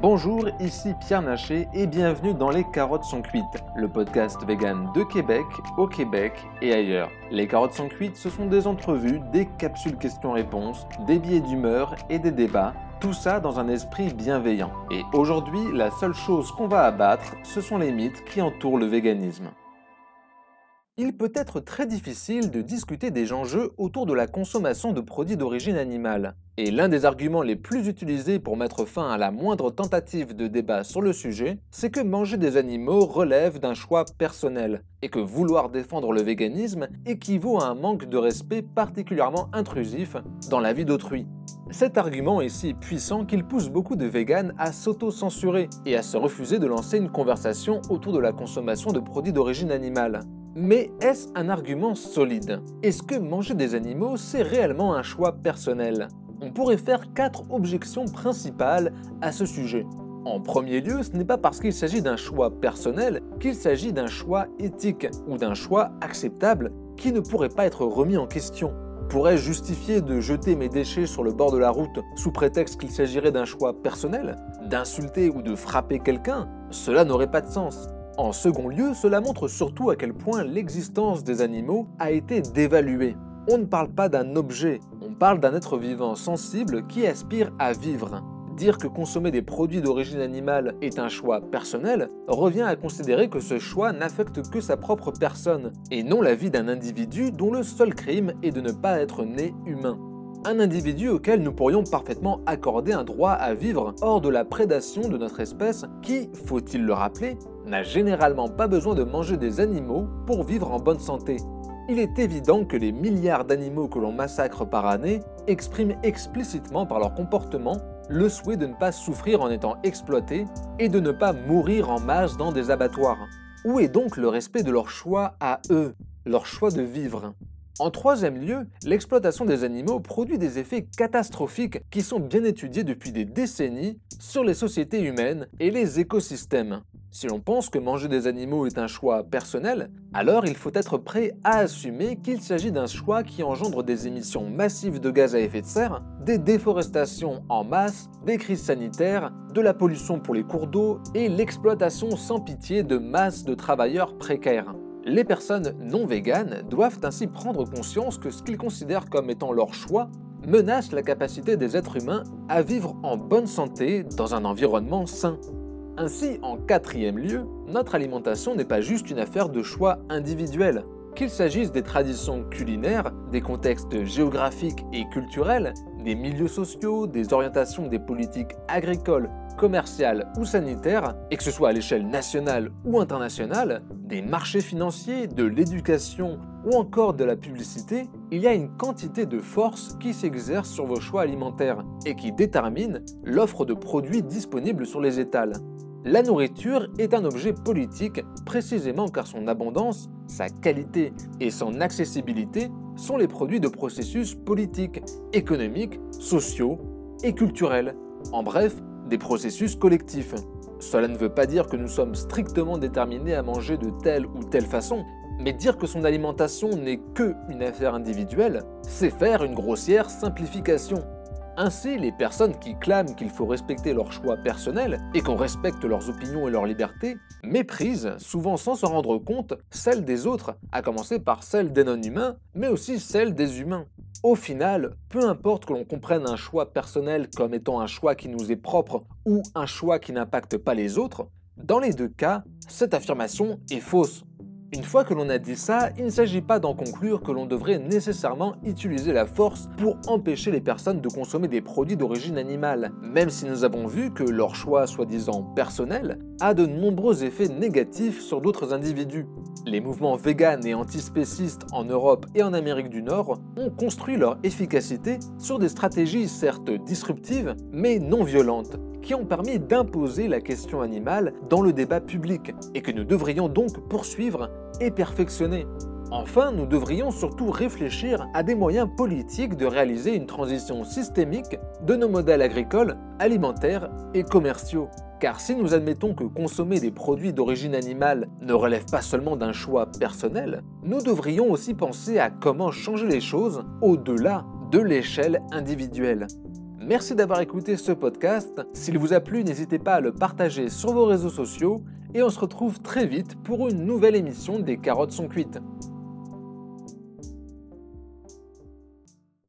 Bonjour, ici Pierre Naché et bienvenue dans Les Carottes sont cuites, le podcast vegan de Québec, au Québec et ailleurs. Les Carottes sont cuites, ce sont des entrevues, des capsules questions-réponses, des billets d'humeur et des débats, tout ça dans un esprit bienveillant. Et aujourd'hui, la seule chose qu'on va abattre, ce sont les mythes qui entourent le véganisme il peut être très difficile de discuter des enjeux autour de la consommation de produits d'origine animale. Et l'un des arguments les plus utilisés pour mettre fin à la moindre tentative de débat sur le sujet, c'est que manger des animaux relève d'un choix personnel, et que vouloir défendre le véganisme équivaut à un manque de respect particulièrement intrusif dans la vie d'autrui. Cet argument est si puissant qu'il pousse beaucoup de véganes à s'auto-censurer et à se refuser de lancer une conversation autour de la consommation de produits d'origine animale. Mais est-ce un argument solide? Est-ce que manger des animaux, c'est réellement un choix personnel? On pourrait faire quatre objections principales à ce sujet. En premier lieu, ce n'est pas parce qu'il s'agit d'un choix personnel qu'il s'agit d'un choix éthique ou d'un choix acceptable qui ne pourrait pas être remis en question. Pourrais-je justifier de jeter mes déchets sur le bord de la route sous prétexte qu'il s'agirait d'un choix personnel? D'insulter ou de frapper quelqu'un? Cela n'aurait pas de sens. En second lieu, cela montre surtout à quel point l'existence des animaux a été dévaluée. On ne parle pas d'un objet, on parle d'un être vivant sensible qui aspire à vivre. Dire que consommer des produits d'origine animale est un choix personnel revient à considérer que ce choix n'affecte que sa propre personne, et non la vie d'un individu dont le seul crime est de ne pas être né humain un individu auquel nous pourrions parfaitement accorder un droit à vivre hors de la prédation de notre espèce qui, faut-il le rappeler, n'a généralement pas besoin de manger des animaux pour vivre en bonne santé. Il est évident que les milliards d'animaux que l'on massacre par année expriment explicitement par leur comportement le souhait de ne pas souffrir en étant exploités et de ne pas mourir en masse dans des abattoirs. Où est donc le respect de leur choix à eux, leur choix de vivre? En troisième lieu, l'exploitation des animaux produit des effets catastrophiques qui sont bien étudiés depuis des décennies sur les sociétés humaines et les écosystèmes. Si l'on pense que manger des animaux est un choix personnel, alors il faut être prêt à assumer qu'il s'agit d'un choix qui engendre des émissions massives de gaz à effet de serre, des déforestations en masse, des crises sanitaires, de la pollution pour les cours d'eau et l'exploitation sans pitié de masses de travailleurs précaires. Les personnes non véganes doivent ainsi prendre conscience que ce qu'ils considèrent comme étant leur choix menace la capacité des êtres humains à vivre en bonne santé dans un environnement sain. Ainsi, en quatrième lieu, notre alimentation n'est pas juste une affaire de choix individuel. Qu'il s'agisse des traditions culinaires, des contextes géographiques et culturels, des milieux sociaux, des orientations des politiques agricoles, commerciales ou sanitaires, et que ce soit à l'échelle nationale ou internationale, des marchés financiers, de l'éducation ou encore de la publicité, il y a une quantité de force qui s'exerce sur vos choix alimentaires et qui détermine l'offre de produits disponibles sur les étals. La nourriture est un objet politique précisément car son abondance, sa qualité et son accessibilité sont les produits de processus politiques, économiques, sociaux et culturels. En bref, des processus collectifs. Cela ne veut pas dire que nous sommes strictement déterminés à manger de telle ou telle façon, mais dire que son alimentation n'est que une affaire individuelle, c'est faire une grossière simplification. Ainsi, les personnes qui clament qu'il faut respecter leurs choix personnels et qu'on respecte leurs opinions et leurs libertés méprisent, souvent sans se rendre compte, celles des autres, à commencer par celles des non-humains, mais aussi celles des humains. Au final, peu importe que l'on comprenne un choix personnel comme étant un choix qui nous est propre ou un choix qui n'impacte pas les autres, dans les deux cas, cette affirmation est fausse. Une fois que l'on a dit ça, il ne s'agit pas d'en conclure que l'on devrait nécessairement utiliser la force pour empêcher les personnes de consommer des produits d'origine animale, même si nous avons vu que leur choix soi-disant personnel a de nombreux effets négatifs sur d'autres individus. Les mouvements véganes et antispécistes en Europe et en Amérique du Nord ont construit leur efficacité sur des stratégies certes disruptives, mais non violentes, qui ont permis d'imposer la question animale dans le débat public et que nous devrions donc poursuivre et perfectionner. Enfin, nous devrions surtout réfléchir à des moyens politiques de réaliser une transition systémique de nos modèles agricoles, alimentaires et commerciaux. Car si nous admettons que consommer des produits d'origine animale ne relève pas seulement d'un choix personnel, nous devrions aussi penser à comment changer les choses au-delà de l'échelle individuelle. Merci d'avoir écouté ce podcast. S'il vous a plu, n'hésitez pas à le partager sur vos réseaux sociaux et on se retrouve très vite pour une nouvelle émission des carottes sont cuites.